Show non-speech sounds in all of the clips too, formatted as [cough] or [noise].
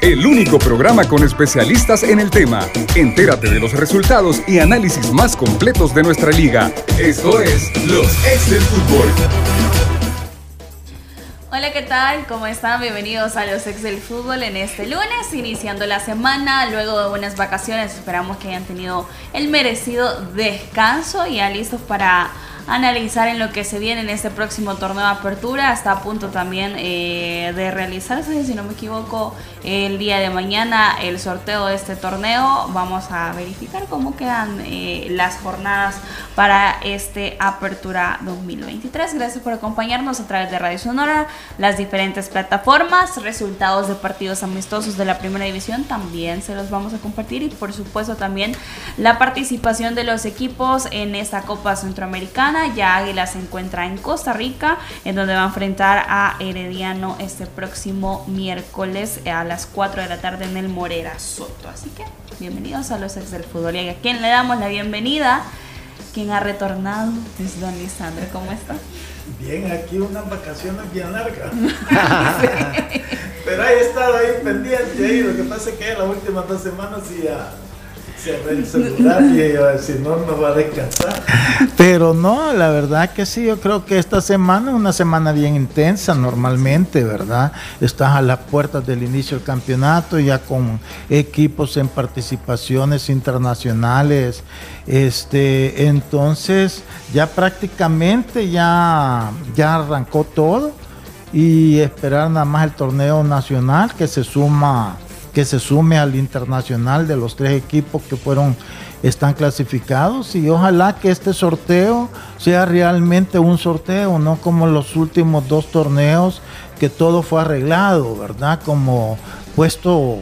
el único programa con especialistas en el tema. Entérate de los resultados y análisis más completos de nuestra liga. Esto es Los Ex del Fútbol. Hola, ¿qué tal? ¿Cómo están? Bienvenidos a los ex del fútbol en este lunes, iniciando la semana, luego de buenas vacaciones. Esperamos que hayan tenido el merecido descanso y ya listos para analizar en lo que se viene en este próximo torneo de apertura. Está a punto también eh, de realizarse, si no me equivoco, el día de mañana el sorteo de este torneo. Vamos a verificar cómo quedan eh, las jornadas para este apertura 2023. Gracias por acompañarnos a través de Radio Sonora, las diferentes plataformas, resultados de partidos amistosos de la primera división también se los vamos a compartir y por supuesto también la participación de los equipos en esta Copa Centroamericana ya Águila se encuentra en Costa Rica, en donde va a enfrentar a Herediano este próximo miércoles a las 4 de la tarde en el Morera Soto. Así que bienvenidos a los ex del fútbol. Y a quien le damos la bienvenida, quien ha retornado es don Lisandro. ¿Cómo está? Bien, aquí unas vacaciones bien largas. [laughs] [laughs] Pero he estado ahí pendiente, ahí. lo que pasa es que las últimas dos semanas ya y si no, no va a descansar. Pero no, la verdad que sí, yo creo que esta semana es una semana bien intensa normalmente, ¿verdad? Estás a las puertas del inicio del campeonato, ya con equipos en participaciones internacionales. Este, entonces, ya prácticamente ya, ya arrancó todo y esperar nada más el torneo nacional que se suma que se sume al internacional de los tres equipos que fueron están clasificados y ojalá que este sorteo sea realmente un sorteo, no como los últimos dos torneos que todo fue arreglado, ¿verdad? Como puesto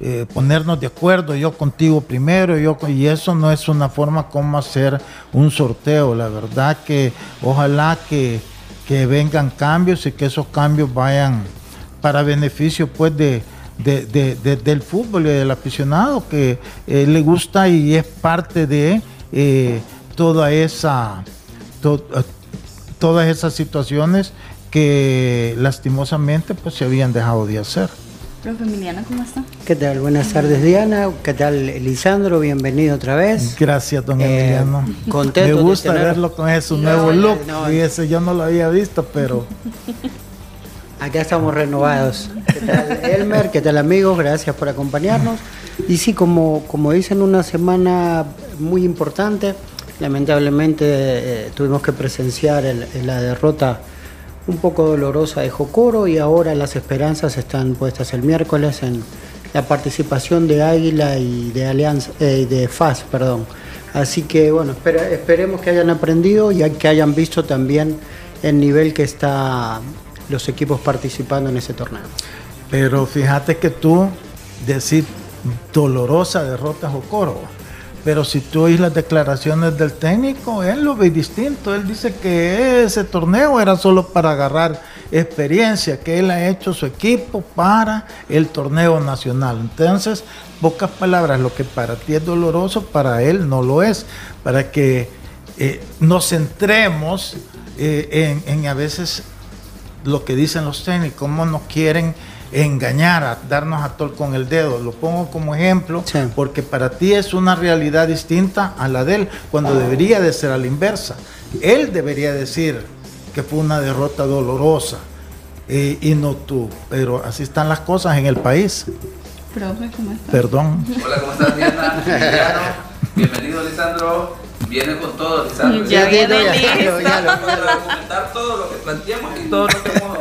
eh, ponernos de acuerdo, yo contigo primero, yo y eso no es una forma como hacer un sorteo, la verdad que ojalá que, que vengan cambios y que esos cambios vayan para beneficio pues de, de, del fútbol y del aficionado que eh, le gusta y es parte de eh, toda esa eh, todas esas situaciones que lastimosamente pues se habían dejado de hacer. Profe Emiliano, ¿cómo está? ¿Qué tal? Buenas tardes Diana, ¿qué tal Lisandro? Bienvenido otra vez. Gracias, don Emiliano. Contento Me gusta verlo con ese nuevo look. y ese yo no lo había visto, pero [laughs] Acá estamos renovados. ¿Qué tal, Elmer? ¿Qué tal, amigos? Gracias por acompañarnos. Y sí, como, como dicen, una semana muy importante. Lamentablemente eh, tuvimos que presenciar la derrota un poco dolorosa de Jocoro y ahora las esperanzas están puestas el miércoles en la participación de Águila y de Alianza, eh, de FAS, perdón. Así que bueno, esperemos que hayan aprendido y que hayan visto también el nivel que está los equipos participando en ese torneo. Pero fíjate que tú decís dolorosa derrota a Jocoro. Pero si tú oís las declaraciones del técnico, él lo ve distinto. Él dice que ese torneo era solo para agarrar experiencia, que él ha hecho su equipo para el torneo nacional. Entonces, pocas palabras, lo que para ti es doloroso, para él no lo es. Para que eh, nos centremos eh, en a veces lo que dicen los técnicos, cómo nos quieren engañar, a darnos a tol con el dedo. Lo pongo como ejemplo porque para ti es una realidad distinta a la de él, cuando debería de ser a la inversa. Él debería decir que fue una derrota dolorosa eh, y no tú, pero así están las cosas en el país. Profe, ¿cómo estás? Perdón. Hola, ¿cómo estás, Diana? [laughs] Bienvenido, Lisandro. Viene con todo, Lisandro. Ya, viene listo. Ya, comentar todo lo que planteamos y todo lo que hemos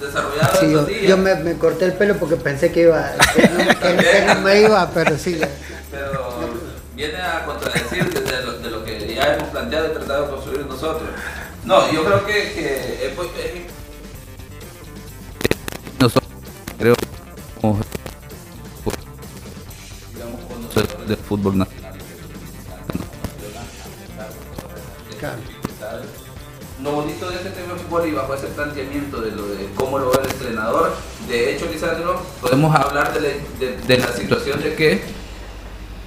desarrollado sí, estos yo, días. yo me, me, corté el pelo porque pensé que iba, que no, que, [laughs] que no me iba, pero sí. Pero viene a contradecir de lo, de lo que ya hemos planteado y tratado de construir nosotros. No, yo creo que, que es, es, nosotros creo digamos conocedores del fútbol nacional lo bonito de este tema de fútbol y bajo ese planteamiento de lo de cómo lo ve el entrenador, de hecho, Lisandro, podemos hablar de la, de, de la situación de que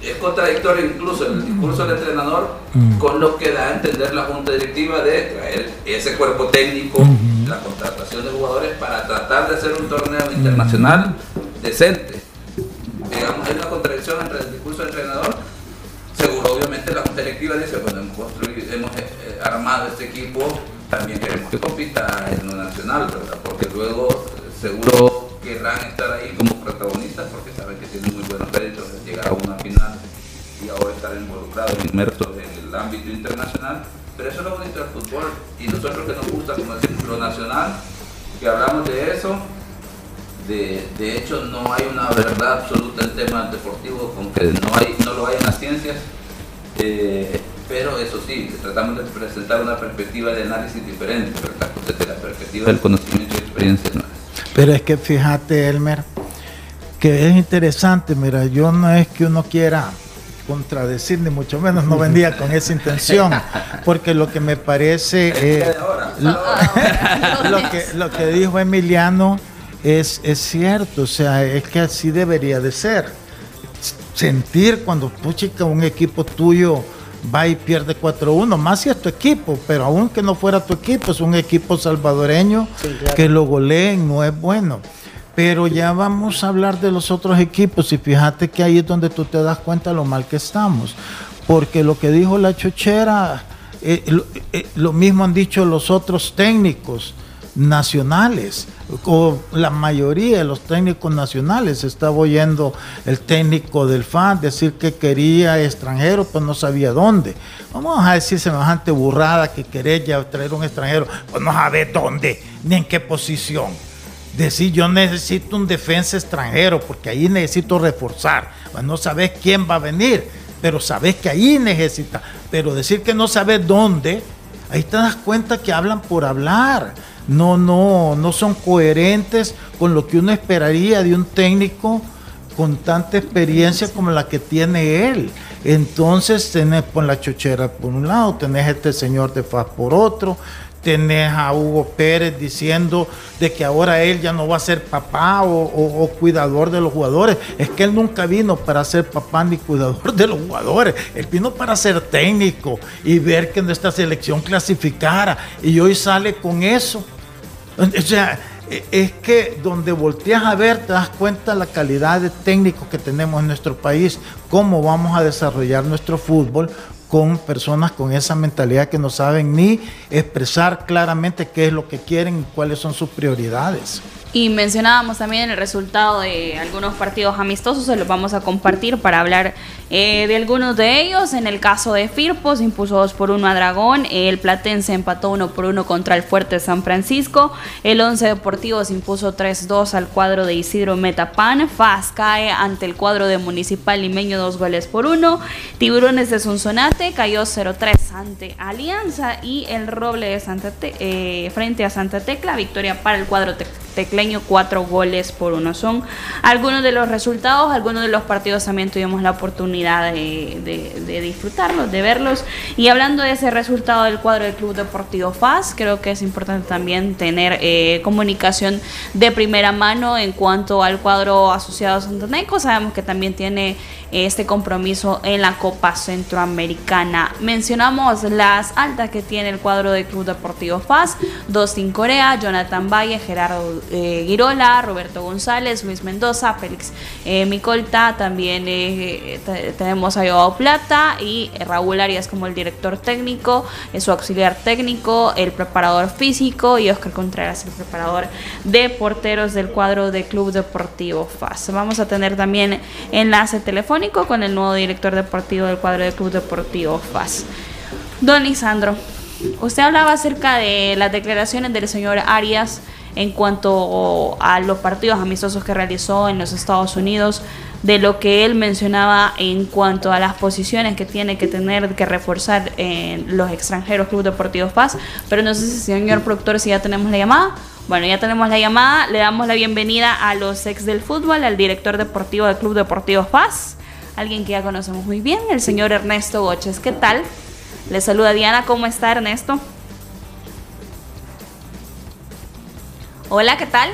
es contradictorio incluso el discurso del entrenador mm. con lo que da a entender la junta directiva de traer ese cuerpo técnico, mm -hmm. la contratación de jugadores para tratar de hacer un torneo internacional decente. digamos, hay una contradicción entre el discurso del entrenador. Seguro, obviamente, la Junta Directiva dice, bueno, hemos, construido, hemos eh, armado este equipo, también queremos que compita en lo nacional, ¿verdad? Porque luego, seguro querrán estar ahí como protagonistas porque saben que tienen muy buenos créditos de llegar a una final y ahora estar involucrados, inmersos en el ámbito internacional. Pero eso es lo bonito del fútbol y nosotros que nos gusta, como decir, lo nacional, que hablamos de eso, de, de, hecho, no hay una verdad absoluta en temas deportivos, aunque no, hay, no lo hay en las ciencias, eh, pero eso sí, tratamos de presentar una perspectiva de análisis diferente, ¿verdad? desde la perspectiva del conocimiento y experiencia. ¿no? Pero es que fíjate, Elmer, que es interesante, mira, yo no es que uno quiera contradecir, ni mucho menos no vendía con esa intención, porque lo que me parece, eh, lo, lo, que, lo que dijo Emiliano, es, es cierto, o sea, es que así debería de ser. Sentir cuando chica un equipo tuyo va y pierde 4-1, más si es tu equipo, pero aunque no fuera tu equipo, es un equipo salvadoreño sí, claro. que lo goleen, no es bueno. Pero ya vamos a hablar de los otros equipos y fíjate que ahí es donde tú te das cuenta lo mal que estamos. Porque lo que dijo la chochera, eh, lo, eh, lo mismo han dicho los otros técnicos nacionales, o la mayoría de los técnicos nacionales. Estaba oyendo el técnico del FAN decir que quería extranjero, pues no sabía dónde. Vamos a decir semejante burrada que querer ya traer un extranjero, pues no sabe dónde, ni en qué posición. Decir yo necesito un defensa extranjero, porque ahí necesito reforzar. Pues no sabes quién va a venir, pero sabes que ahí necesita. Pero decir que no sabes dónde, ahí te das cuenta que hablan por hablar no, no, no son coherentes con lo que uno esperaría de un técnico con tanta experiencia como la que tiene él. Entonces tenés por la chochera por un lado, tenés este señor de Faz por otro, tenés a Hugo Pérez diciendo de que ahora él ya no va a ser papá o, o, o, cuidador de los jugadores. Es que él nunca vino para ser papá ni cuidador de los jugadores. Él vino para ser técnico y ver que nuestra selección clasificara. Y hoy sale con eso. O sea, es que donde volteas a ver te das cuenta la calidad de técnicos que tenemos en nuestro país, cómo vamos a desarrollar nuestro fútbol con personas con esa mentalidad que no saben ni expresar claramente qué es lo que quieren y cuáles son sus prioridades. Y mencionábamos también el resultado de algunos partidos amistosos, se los vamos a compartir para hablar eh, de algunos de ellos. En el caso de Firpo, se impuso 2 por 1 a Dragón, el Platense empató 1 por 1 contra el Fuerte San Francisco, el Once Deportivo se impuso 3-2 al cuadro de Isidro Metapan, FAS cae ante el cuadro de Municipal Limeño 2 goles por 1, Tiburones de Sonsonate cayó 0-3 ante Alianza y el Roble de Santa Te eh, frente a Santa Tecla, victoria para el cuadro te tecleño, cuatro goles por uno. Son algunos de los resultados, algunos de los partidos también tuvimos la oportunidad de, disfrutarlos, de verlos. Y hablando de ese resultado del cuadro del Club Deportivo FAS, creo que es importante también tener eh, comunicación de primera mano en cuanto al cuadro asociado Santaneco. Sabemos que también tiene este compromiso en la Copa Centroamericana. Mencionamos las altas que tiene el cuadro del Club Deportivo FAS, Dustin Corea, Jonathan Valle, Gerardo eh, Girola, Roberto González, Luis Mendoza, Félix eh, Micolta, también eh, tenemos a Joao Plata y Raúl Arias como el director técnico, su auxiliar técnico, el preparador físico y Oscar Contreras, el preparador de porteros del cuadro de Club Deportivo FAS. Vamos a tener también enlace telefónico con el nuevo director deportivo del cuadro de Club Deportivo FAS. Don Lisandro, usted hablaba acerca de las declaraciones del señor Arias en cuanto a los partidos amistosos que realizó en los Estados Unidos, de lo que él mencionaba en cuanto a las posiciones que tiene que tener que reforzar en los extranjeros Club Deportivo Paz. Pero no sé si, señor productor, si ya tenemos la llamada. Bueno, ya tenemos la llamada. Le damos la bienvenida a los ex del fútbol, al director deportivo del Club Deportivo Paz, alguien que ya conocemos muy bien, el señor Ernesto Goches. ¿Qué tal? Le saluda Diana. ¿Cómo está, Ernesto? Hola, ¿qué tal?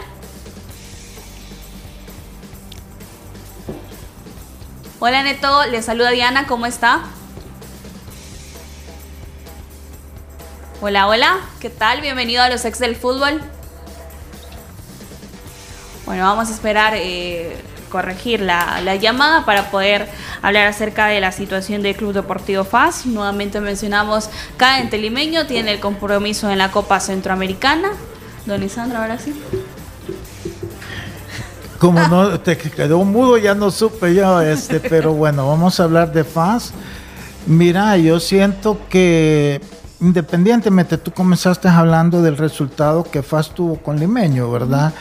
Hola Neto, le saluda Diana, ¿cómo está? Hola, hola, ¿qué tal? Bienvenido a los ex del fútbol. Bueno, vamos a esperar eh, corregir la, la, llamada para poder hablar acerca de la situación del Club Deportivo FAS. Nuevamente mencionamos, cada entelimeño tiene el compromiso en la Copa Centroamericana. Don Lisandro, ahora sí. Como no te quedó mudo, ya no supe yo, este, pero bueno, vamos a hablar de FAS. Mira, yo siento que independientemente, tú comenzaste hablando del resultado que FAS tuvo con Limeño, ¿verdad?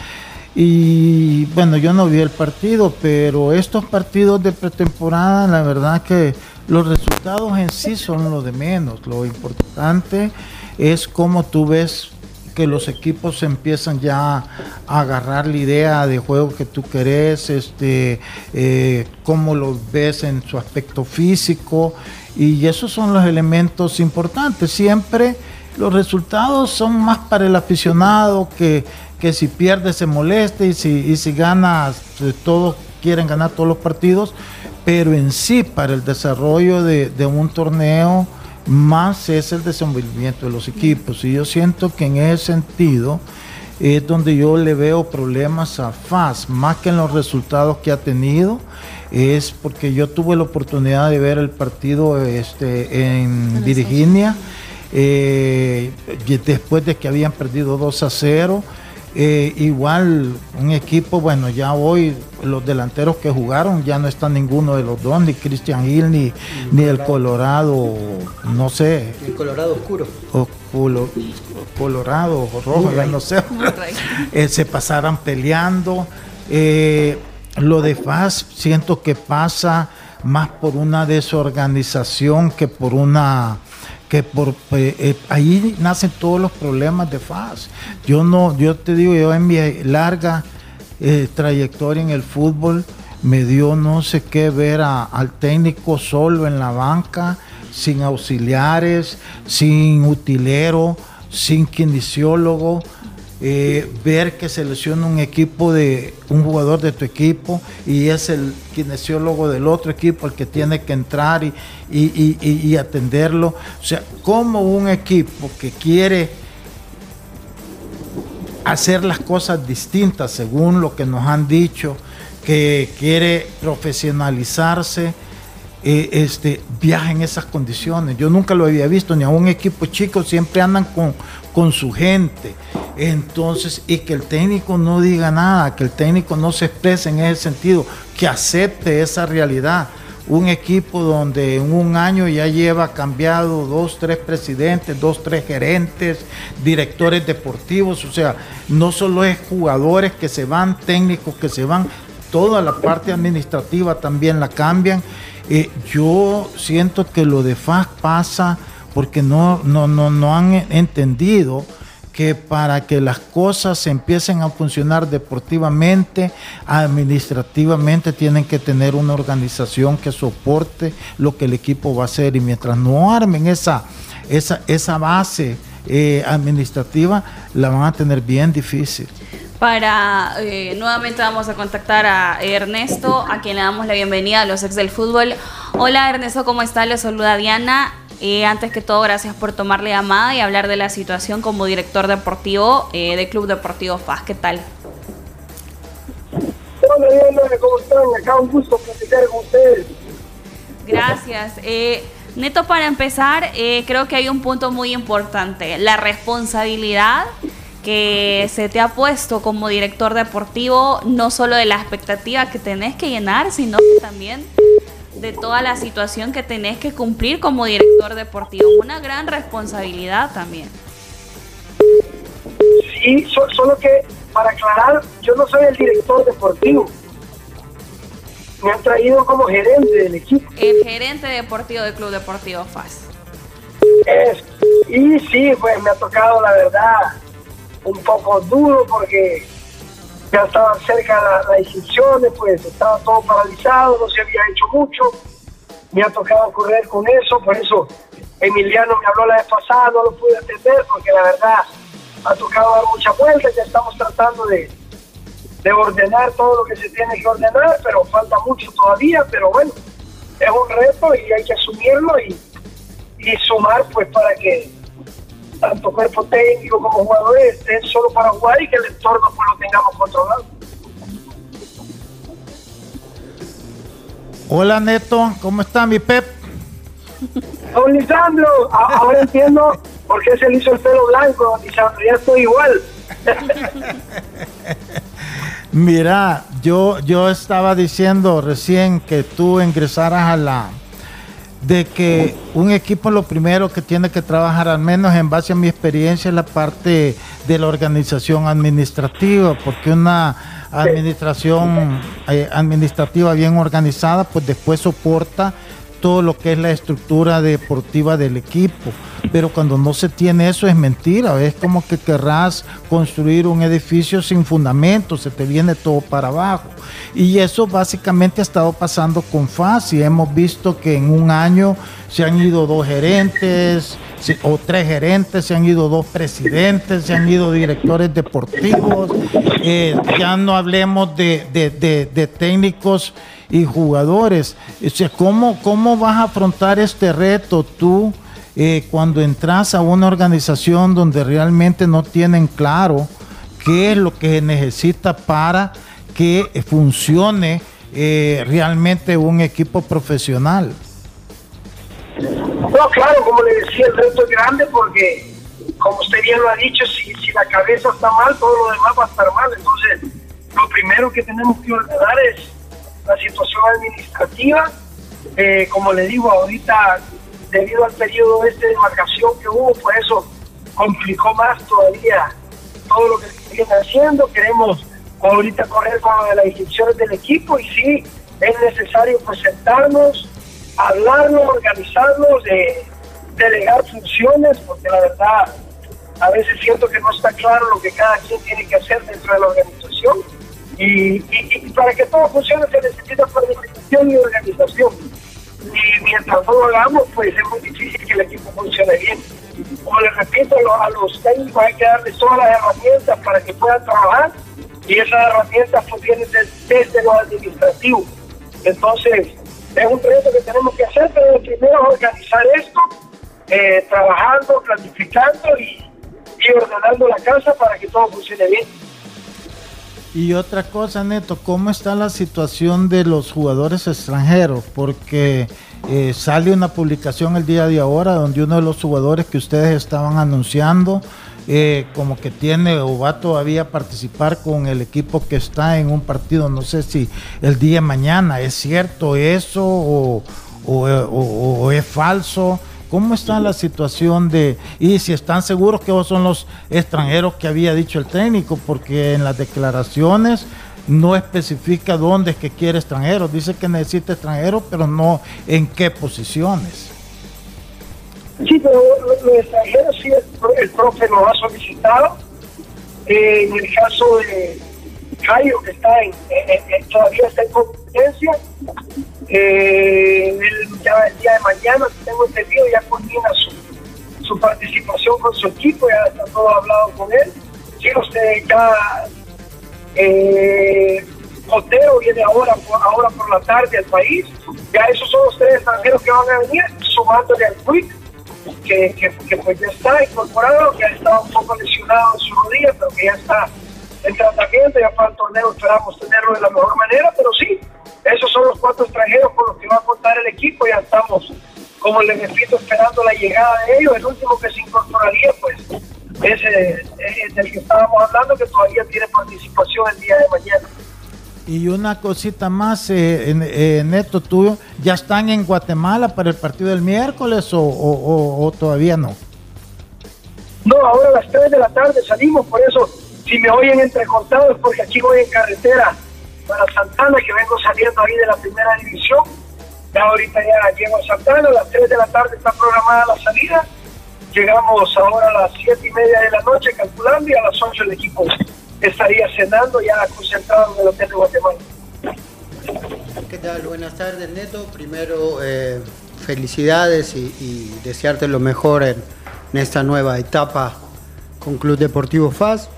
Y bueno, yo no vi el partido, pero estos partidos de pretemporada, la verdad que los resultados en sí son lo de menos. Lo importante es cómo tú ves que los equipos empiezan ya a agarrar la idea de juego que tú querés, este, eh, cómo los ves en su aspecto físico y esos son los elementos importantes. Siempre los resultados son más para el aficionado que, que si pierde se moleste y si, y si gana, eh, todos quieren ganar todos los partidos, pero en sí para el desarrollo de, de un torneo más es el desenvolvimiento de los equipos. Y yo siento que en ese sentido es donde yo le veo problemas a FAS, más que en los resultados que ha tenido es porque yo tuve la oportunidad de ver el partido este, en Virginia, eh, después de que habían perdido 2 a 0. Eh, igual un equipo, bueno, ya hoy los delanteros que jugaron ya no están ninguno de los dos, ni Christian Hill ni, ni el Colorado, no sé. El Colorado oscuro. O, colorado, rojo, ya no sé. [laughs] Eh, se pasaran peleando. Eh, lo de FAS siento que pasa más por una desorganización que por una que por eh, eh, ahí nacen todos los problemas de FAS. Yo no, yo te digo, yo en mi larga eh, trayectoria en el fútbol me dio no sé qué ver al técnico solo en la banca, sin auxiliares, sin utilero, sin kinesiólogo eh, ver que se lesiona un equipo de un jugador de tu equipo y es el kinesiólogo del otro equipo el que tiene que entrar y, y, atenderlo. O sea, como un equipo que quiere hacer las cosas distintas según lo que nos han dicho, que quiere profesionalizarse, eh, este, viaja en esas condiciones. Yo nunca lo había visto, ni a un equipo chico, siempre andan con, con su gente. Entonces, y que el técnico no diga nada, que el técnico no se exprese en ese sentido, que acepte esa realidad. Un equipo donde en un año ya lleva cambiado dos, tres presidentes, dos, tres gerentes, directores deportivos, o sea, no solo es jugadores que se van, técnicos que se van, toda la parte administrativa también la cambian. Eh, yo siento que lo de FAS pasa porque no, no, no, no han entendido que para que las cosas empiecen a funcionar deportivamente, administrativamente, tienen que tener una organización que soporte lo que el equipo va a hacer. Y mientras no armen esa, esa, esa base eh, administrativa, la van a tener bien difícil para eh, nuevamente vamos a contactar a Ernesto, a quien le damos la bienvenida a los ex del fútbol. Hola Ernesto, ¿cómo está? Le saluda Diana. Eh, antes que todo, gracias por tomar la llamada y hablar de la situación como director deportivo eh, de Club Deportivo FAS. ¿Qué tal? Hola ¿cómo están? Acá un gusto platicar con ustedes. Gracias. Neto, para empezar, creo que hay un punto muy importante, la responsabilidad que se te ha puesto como director deportivo, no solo de la expectativa que tenés que llenar, sino también de toda la situación que tenés que cumplir como director deportivo. Una gran responsabilidad también. Sí, solo que para aclarar, yo no soy el director deportivo. Me han traído como gerente del equipo. El gerente deportivo del Club Deportivo FAS. y sí, pues me ha tocado la verdad un poco duro porque ya estaban cerca las, las inscripciones, pues estaba todo paralizado, no se había hecho mucho. Me ha tocado correr con eso, por eso Emiliano me habló la vez pasada, no lo pude atender porque la verdad ha tocado dar mucha vuelta, ya estamos tratando de, de ordenar todo lo que se tiene que ordenar, pero falta mucho todavía, pero bueno, es un reto y hay que asumirlo y, y sumar pues para que tanto cuerpo técnico como jugadores estén solo para jugar y que el entorno pues lo tengamos controlado. Hola Neto, ¿cómo está mi Pep? Don Lisandro, ahora entiendo por qué se le hizo el pelo blanco, don Lisandro, ya estoy igual. [laughs] Mira, yo, yo estaba diciendo recién que tú ingresaras a la... de que un equipo lo primero que tiene que trabajar, al menos en base a mi experiencia, es la parte de la organización administrativa, porque una administración eh, administrativa bien organizada, pues después soporta todo lo que es la estructura deportiva del equipo. Pero cuando no se tiene eso es mentira, es como que querrás construir un edificio sin fundamento, se te viene todo para abajo. Y eso básicamente ha estado pasando con FAS y hemos visto que en un año se han ido dos gerentes o tres gerentes, se han ido dos presidentes, se han ido directores deportivos, eh, ya no hablemos de- de técnicos y jugadores. O sea, ¿cómo, ¿Cómo vas a afrontar este reto tú eh, cuando entras a una organización donde realmente no tienen claro qué es lo que se necesita para que funcione eh, realmente un equipo profesional? No, claro, como le decía, el reto es grande porque, como usted bien lo ha dicho, si, si la cabeza está mal, todo lo demás va a estar mal. Entonces, lo primero que tenemos que ordenar es la situación administrativa. Eh, como le digo, ahorita, debido al periodo este de marcación que hubo, pues eso complicó más todavía todo lo que se viene haciendo. Queremos ahorita correr con las inscripciones del equipo y sí, es necesario pues sentarnos, hablarlo, organizarnos, de delegar funciones, porque la verdad a veces siento que no está claro lo que cada quien tiene que hacer dentro de la organización. Y, y- y para que todo funcione se necesita planificación y organización. Y mientras no lo hagamos, pues es muy difícil que el equipo funcione bien. Como les repito, a los, técnicos hay que darles todas las herramientas para que puedan trabajar y esas herramientas pues vienen des- desde lo administrativo. Entonces, es un reto que tenemos que hacer, pero primero organizar esto, eh, trabajando, planificando y ordenando la casa para que todo funcione bien. Y otra cosa, Neto, ¿cómo está la situación de los jugadores extranjeros? Porque eh, sale una publicación el día de ahora donde uno de los jugadores que ustedes estaban anunciando, eh, como que tiene o va todavía a participar con el equipo que está en un partido, no sé si el día de mañana, ¿es cierto eso o, es falso? ¿Cómo está la situación de, y si están seguros que son los extranjeros que había dicho el técnico? Porque en las declaraciones no especifica dónde es que quiere extranjeros. Dice que necesita extranjeros, pero no en qué posiciones. Sí, pero lo- los extranjeros sí, el, pro- el profe lo ha solicitado. Eh, en el caso de Jairo, que está en- en- todavía está en competencia, eh, ya el día de mañana, tengo entendido, ya culmina su, participación con su equipo, ya está todo hablado con él. Sí, usted ya eh, viene ahora ahora por la tarde al país. Ya esos son los tres extranjeros que van a venir, sumándole al Quick, que, que, que pues ya está incorporado, que ha estado un poco lesionado en su rodilla, pero que ya está en tratamiento, ya para el torneo esperamos tenerlo de la mejor manera, pero sí, esos son los cuatro extranjeros con los que va a contar el equipo, ya estamos, como les repito, esperando la llegada de ellos, el último que se incorporaría, pues, es, eh, es el que estábamos hablando, que todavía tiene participación el día de mañana. Y una cosita más, eh, eh, Neto, tú, ¿ya están en Guatemala para el partido del miércoles o, o- o- o todavía no? No, ahora a las 3 de la tarde salimos, por eso si me oyen entrecortados, porque aquí voy en carretera para Santana, que vengo saliendo ahí de la primera división. Ya ahorita ya llego a Santana, a las 3 de la tarde está programada la salida. Llegamos ahora a las 7 y media de la noche calculando y a las 8 el equipo estaría cenando ya concentrado en el hotel de Guatemala. ¿Qué tal? Buenas tardes, Neto. Primero, eh, felicidades y, desearte lo mejor en, en esta nueva etapa con Club Deportivo FAS.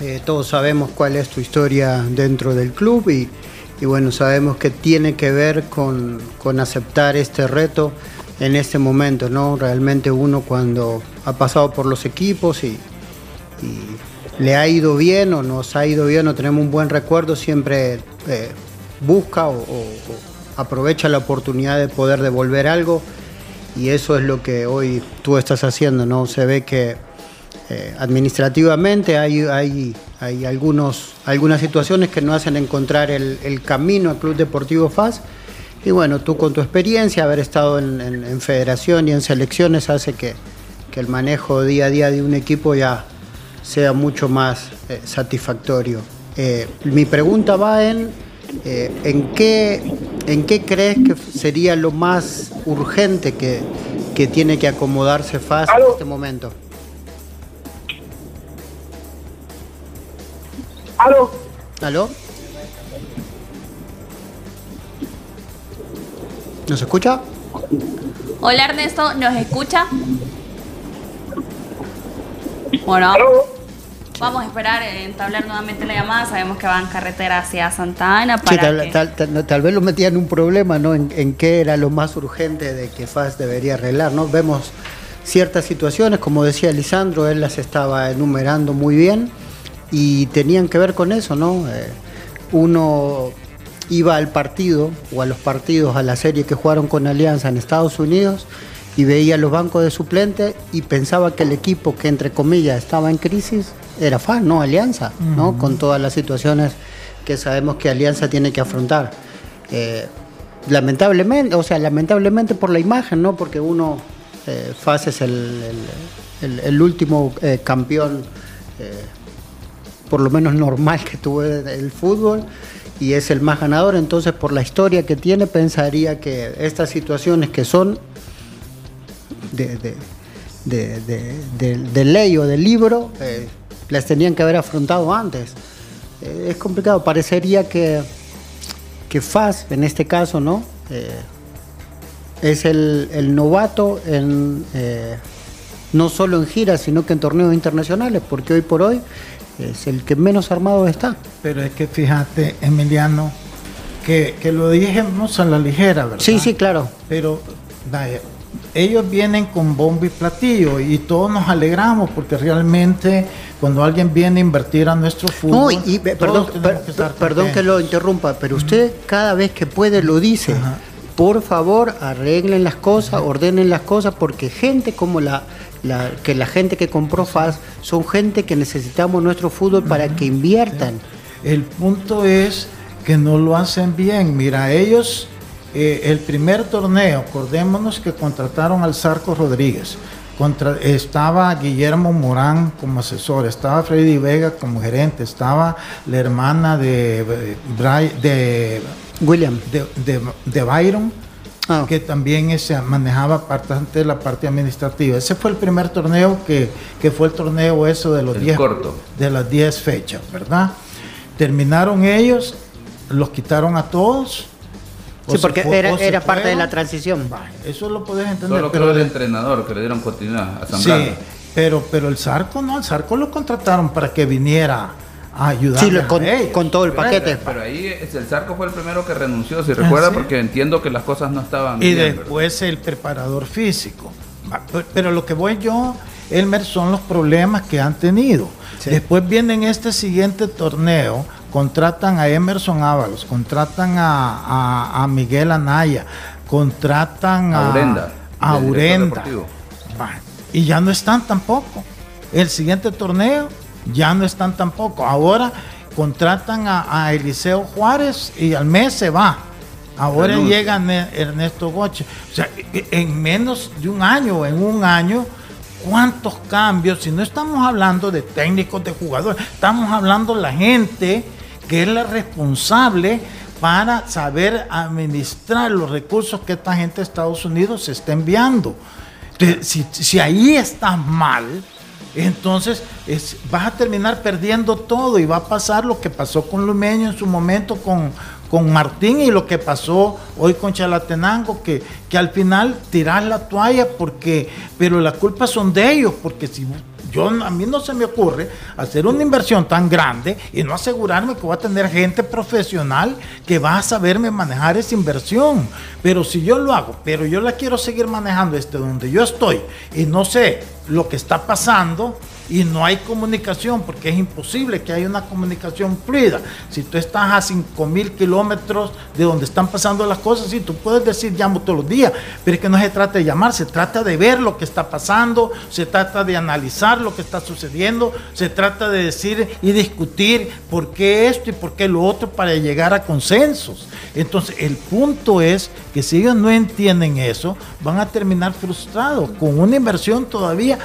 Eh, todos sabemos cuál es tu historia dentro del club y, y bueno, sabemos que tiene que ver con, con aceptar este reto en este momento, ¿no? Realmente uno cuando ha pasado por los equipos y, le ha ido bien o nos ha ido bien o tenemos un buen recuerdo, siempre eh, busca o, o- aprovecha la oportunidad de poder devolver algo y eso es lo que hoy tú estás haciendo, ¿no? Se ve que eh, administrativamente hay, hay, hay algunos, algunas situaciones que no hacen encontrar el, el camino al Club Deportivo FAS. Y bueno, tú con tu experiencia, haber estado en, en- en federación y en selecciones hace que, que el manejo día a día de un equipo ya sea mucho más eh, satisfactorio. Eh, mi pregunta va en, ¿en, qué, ¿en qué crees que sería lo más urgente que, que tiene que acomodarse FAS en este momento? Aló, ¿Aló? ¿Nos escucha? Hola Ernesto, ¿nos escucha? Bueno, aló. vamos a esperar en entablar nuevamente la llamada. Sabemos que va en carretera hacia Santa Ana Sí, para tal, que- tal- tal- tal vez lo metía en un problema, ¿no? En, en qué era lo más urgente de que FAS debería arreglar, ¿no? Vemos ciertas situaciones, como decía Lisandro, él las estaba enumerando muy bien y tenían que ver con eso, ¿no? Eh, uno iba al partido o a los partidos, a la serie que jugaron con Alianza en Estados Unidos y veía los bancos de suplentes y pensaba que el equipo que entre comillas estaba en crisis era FAS, no Alianza, ¿no? Con todas las situaciones que sabemos que Alianza tiene que afrontar. Eh, lamentablemente, o sea, lamentablemente por la imagen, ¿no? Porque uno, eh, FAS es el, el- el- el último eh, campeón, por lo menos normal que tuvo el fútbol, y es el más ganador, entonces por la historia que tiene, pensaría que estas situaciones que son de, de- de- de- ley o de libro, eh, las tenían que haber afrontado antes. Eh, es complicado, parecería que, que FAS, en este caso, ¿no? Eh, es el, el novato en, eh, no solo en giras, sino que en torneos internacionales, porque hoy por hoy es el que menos armado está. Pero es que fíjate, Emiliano, que, que lo dijimos a la ligera, ¿verdad? Sí, sí, claro. Pero vaya, ellos vienen con bombo y platillo y todos nos alegramos porque realmente cuando alguien viene a invertir a nuestro No, fútbol, y, todos perdón, per- que perdón que lo interrumpa, pero usted cada vez que puede lo dice. Ajá. Por favor, arreglen las cosas, ordenen las cosas, porque gente como la, la- que la gente que compró FAS son gente que necesitamos nuestro fútbol para que inviertan. El punto es que no lo hacen bien. Mira, ellos, eh, el primer torneo, acordémonos que contrataron al Zarco Rodríguez. Contra- estaba Guillermo Morán como asesor, estaba Freddy Vega como gerente, estaba la hermana de, eh, de, William. de, de- de Byron, Ah. que también ese, manejaba bastante de la parte administrativa. Ese fue el primer torneo que, que fue el torneo eso de los El 10 corto. de las 10 fechas, ¿verdad? Terminaron ellos, los quitaron a todos. Sí, se porque fue- era, se era parte de la transición. Eso lo puedes entender. Solo pero creo el el- entrenador que le dieron continuidad a sí, Zambrano. pero, pero el Zarco no, el Zarco lo contrataron para que viniera ayudar. Sí, con, con todo el paquete. Pero ahí el Zarco fue el primero que renunció, si recuerda, sí. porque entiendo que las cosas no estaban Y bien. ¿verdad? después el preparador físico. Pero lo que voy yo, Elmer, son los problemas que han tenido. Sí. Después vienen este siguiente torneo, contratan a Emerson Ábalos, contratan a, a- a Miguel Anaya, contratan a, A Urenda, a del director Urenda. deportivo. Va, Y ya no están tampoco. El siguiente torneo ya no están tampoco. Ahora contratan a, a Eliseo Juárez y al mes se va. Ahora llega Ne- Ernesto Goche. O sea, e- en menos de un año, en un año, ¿cuántos cambios? Si no estamos hablando de técnicos, de jugadores, estamos hablando de la gente que es la responsable para saber administrar los recursos que esta gente de Estados Unidos se está enviando. Entonces, si, si ahí estás mal, entonces es- vas a terminar perdiendo todo y va a pasar lo que pasó con Lumeño en su momento con, con Martín y lo que pasó hoy con Chalatenango, que, que al final tiras la toalla porque, pero las culpas son de ellos, porque si yo a mí no se me ocurre hacer una inversión tan grande y no asegurarme que voy a tener gente profesional que va a saberme manejar esa inversión. Pero si yo lo hago, pero yo la quiero seguir manejando desde donde yo estoy y no sé lo que está pasando, y no hay comunicación, porque es imposible que haya una comunicación fluida. Si tú estás a 5 mil kilómetros de donde están pasando las cosas, sí, tú puedes decir llamo todos los días, pero es que no se trata de llamar, se trata de ver lo que está pasando, se trata de analizar lo que está sucediendo, se trata de decir y discutir por qué esto y por qué lo otro para llegar a consensos. Entonces, el punto es que si ellos no entienden eso, van a terminar frustrados con una inversión todavía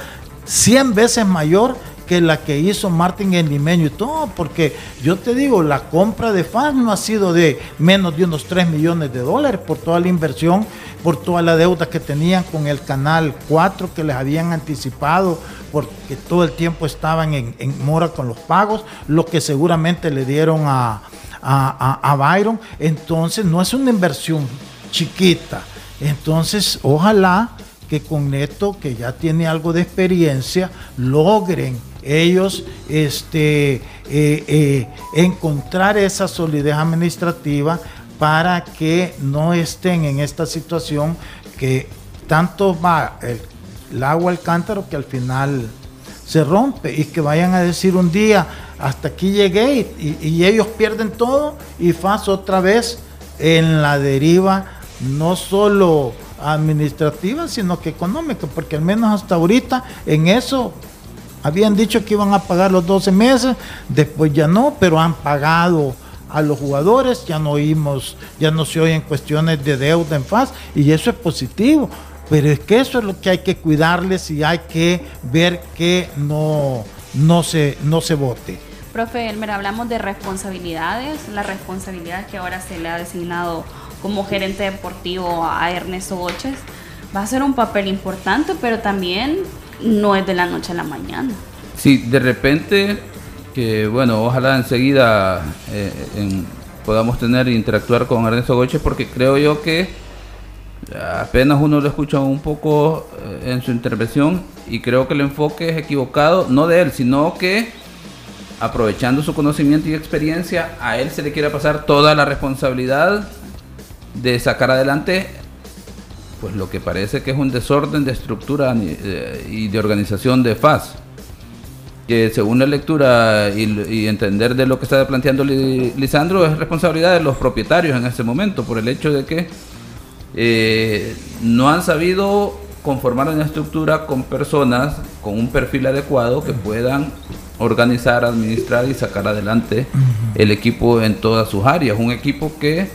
100 veces mayor que la que hizo Martin en y todo, porque yo te digo, la compra de FAS no ha sido de menos de unos 3 millones de dólares por toda la inversión, por toda la deuda que tenían con el Canal 4 que les habían anticipado, porque todo el tiempo estaban en, mora con los pagos, lo que seguramente le dieron a, a Byron. Entonces no es una inversión chiquita. Entonces, ojalá que con Neto, que ya tiene algo de experiencia, logren ellos este, eh, eh, encontrar esa solidez administrativa para que no estén en esta situación que tanto va el, agua al cántaro que al final se rompe y que vayan a decir un día hasta aquí llegué y, y ellos pierden todo y FAS otra vez en la deriva no solo administrativa, sino que económica, porque al menos hasta ahorita en eso habían dicho que iban a pagar los 12 meses, después ya no, pero han pagado a los jugadores, ya no oímos, ya no se oyen cuestiones de deuda en faz y eso es positivo. Pero es que eso es lo que hay que cuidarles y hay que ver que no, no, se, no se vote. Profe Elmer, hablamos de responsabilidades, la responsabilidad que ahora se le ha designado como gerente deportivo a Ernesto Boches, va a ser un papel importante, pero también no es de la noche a la mañana. Sí, de repente, que bueno, ojalá enseguida eh, podamos tener e interactuar con Ernesto Boches, porque creo yo que apenas uno lo escucha un poco eh, en su intervención y creo que el enfoque es equivocado, no de él, sino que aprovechando su conocimiento y experiencia, a él se le quiere pasar toda la responsabilidad de sacar adelante pues lo que parece que es un desorden de estructura eh, y de organización de FAS que según la lectura y, entender de lo que está planteando Lisandro es responsabilidad de los propietarios en este momento por el hecho de que eh, no han sabido conformar una estructura con personas con un perfil adecuado que puedan organizar, administrar y sacar adelante el equipo en todas sus áreas. Un equipo que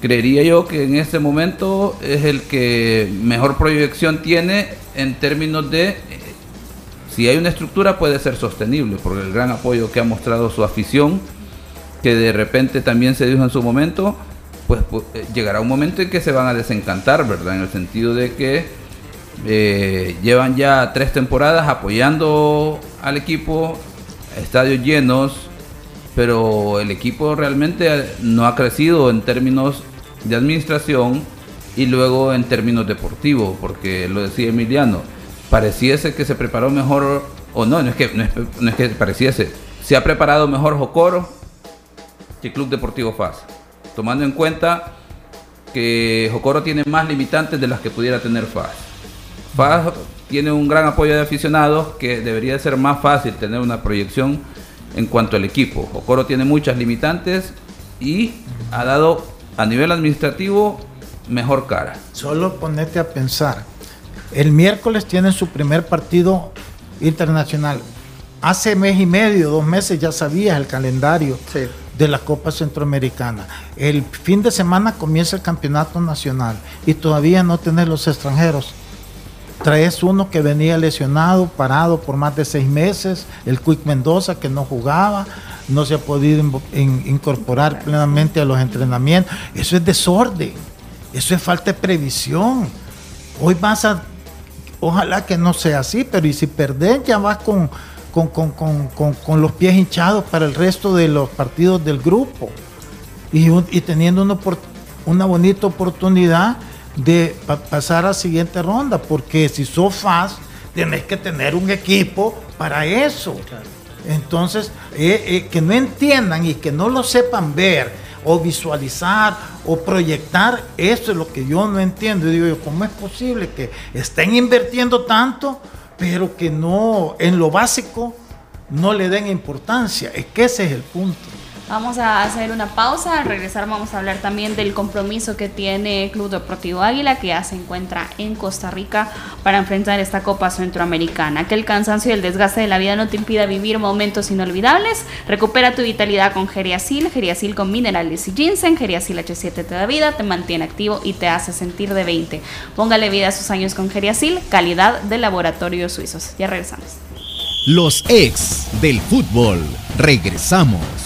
creería yo que en este momento es el que mejor proyección tiene en términos de eh, si hay una estructura puede ser sostenible por el gran apoyo que ha mostrado su afición que de repente también se dijo en su momento pues, eh, llegará un momento en que se van a desencantar verdad en el sentido de que eh, llevan ya tres temporadas apoyando al equipo estadios llenos pero el equipo realmente no ha crecido en términos de administración y luego en términos deportivos, porque lo decía Emiliano, pareciese que se preparó mejor, o no, no es que, no es, que pareciese, se ha preparado mejor Jocoro que Club Deportivo FAS, tomando en cuenta que Jocoro tiene más limitantes de las que pudiera tener FAS. FAS tiene un gran apoyo de aficionados que debería ser más fácil tener una proyección en cuanto al equipo. Ocoro tiene muchas limitantes y ha dado a nivel administrativo mejor cara. Solo ponete a pensar. El miércoles tienen su primer partido internacional. Hace mes y medio, dos meses ya sabías el calendario de la Copa Centroamericana. El fin de semana comienza el campeonato nacional y todavía no tenés los extranjeros. Traes uno que venía lesionado, parado por más de seis meses, el Quick Mendoza que no jugaba, no se ha podido incorporar plenamente a los entrenamientos. Eso es desorden, eso es falta de previsión. Hoy vas a, ojalá que no sea así, pero y si perdés ya vas con, con, los pies hinchados para el resto de los partidos del grupo y, y teniendo una, una bonita oportunidad de pasar a la siguiente ronda, porque si sos fast, tenés que tener un equipo para eso. Entonces, eh, eh, que no entiendan y que no lo sepan ver o visualizar o proyectar, eso es lo que yo no entiendo. Y digo yo, ¿cómo es posible que estén invirtiendo tanto, pero que no, en lo básico, no le den importancia. Es que ese es el punto. Vamos a hacer una pausa, al regresar vamos a hablar también del compromiso que tiene Club Deportivo Águila, que ya se encuentra en Costa Rica para enfrentar esta Copa Centroamericana. Que el cansancio y el desgaste de la vida no te impida vivir momentos inolvidables. Recupera tu vitalidad con Geriasil, Geriasil con minerales y ginseng, Geriasil H7 te da vida, te mantiene activo y te hace sentir de 20. Póngale vida a sus años con Geriasil, calidad de laboratorios suizos. Ya regresamos. Los ex del fútbol. Regresamos.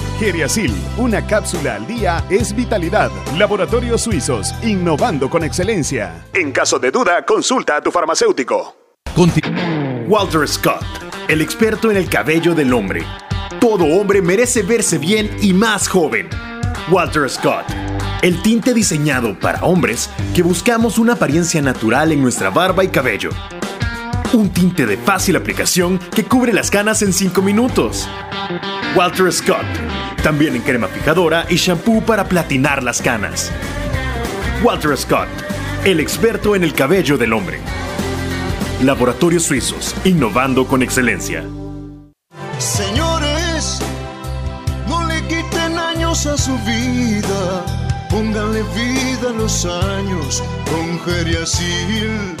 Geriasil, una cápsula al día es vitalidad. Laboratorios Suizos, innovando con excelencia. En caso de duda, consulta a tu farmacéutico. Walter Scott, el experto en el cabello del hombre. Todo hombre merece verse bien y más joven. Walter Scott, el tinte diseñado para hombres que buscamos una apariencia natural en nuestra barba y cabello. Un tinte de fácil aplicación que cubre las canas en 5 minutos. Walter Scott, también en crema fijadora y shampoo para platinar las canas. Walter Scott, el experto en el cabello del hombre. Laboratorios Suizos, innovando con excelencia. Señores, no le quiten años a su vida, pónganle vida a los años con Geriasil.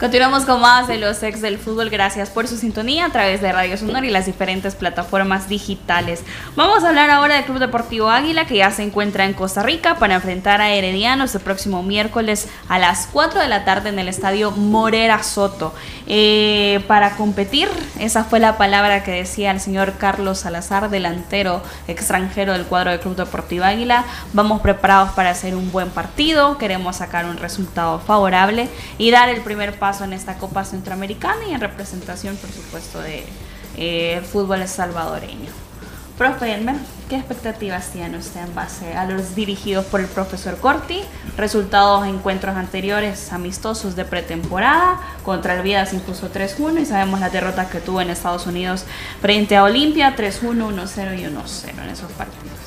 Continuamos con más de los ex del fútbol. Gracias por su sintonía a través de Radio Sonor y las diferentes plataformas digitales. Vamos a hablar ahora del Club Deportivo Águila que ya se encuentra en Costa Rica para enfrentar a Heredianos el próximo miércoles a las 4 de la tarde en el estadio Morera Soto. Eh, para competir, esa fue la palabra que decía el señor Carlos Salazar, delantero extranjero del cuadro del Club Deportivo Águila. Vamos preparados para hacer un buen partido, queremos sacar un resultado favorable y dar el primer paso en esta Copa Centroamericana y en representación, por supuesto, de eh, fútbol salvadoreño. Profe Elmer, ¿qué expectativas tiene usted en base a los dirigidos por el profesor Corti? Resultados de encuentros anteriores amistosos de pretemporada. Contra el Vidas impuso 3-1 y sabemos la derrota que tuvo en Estados Unidos frente a Olimpia, 3-1, 1-0 y 1-0 en esos partidos.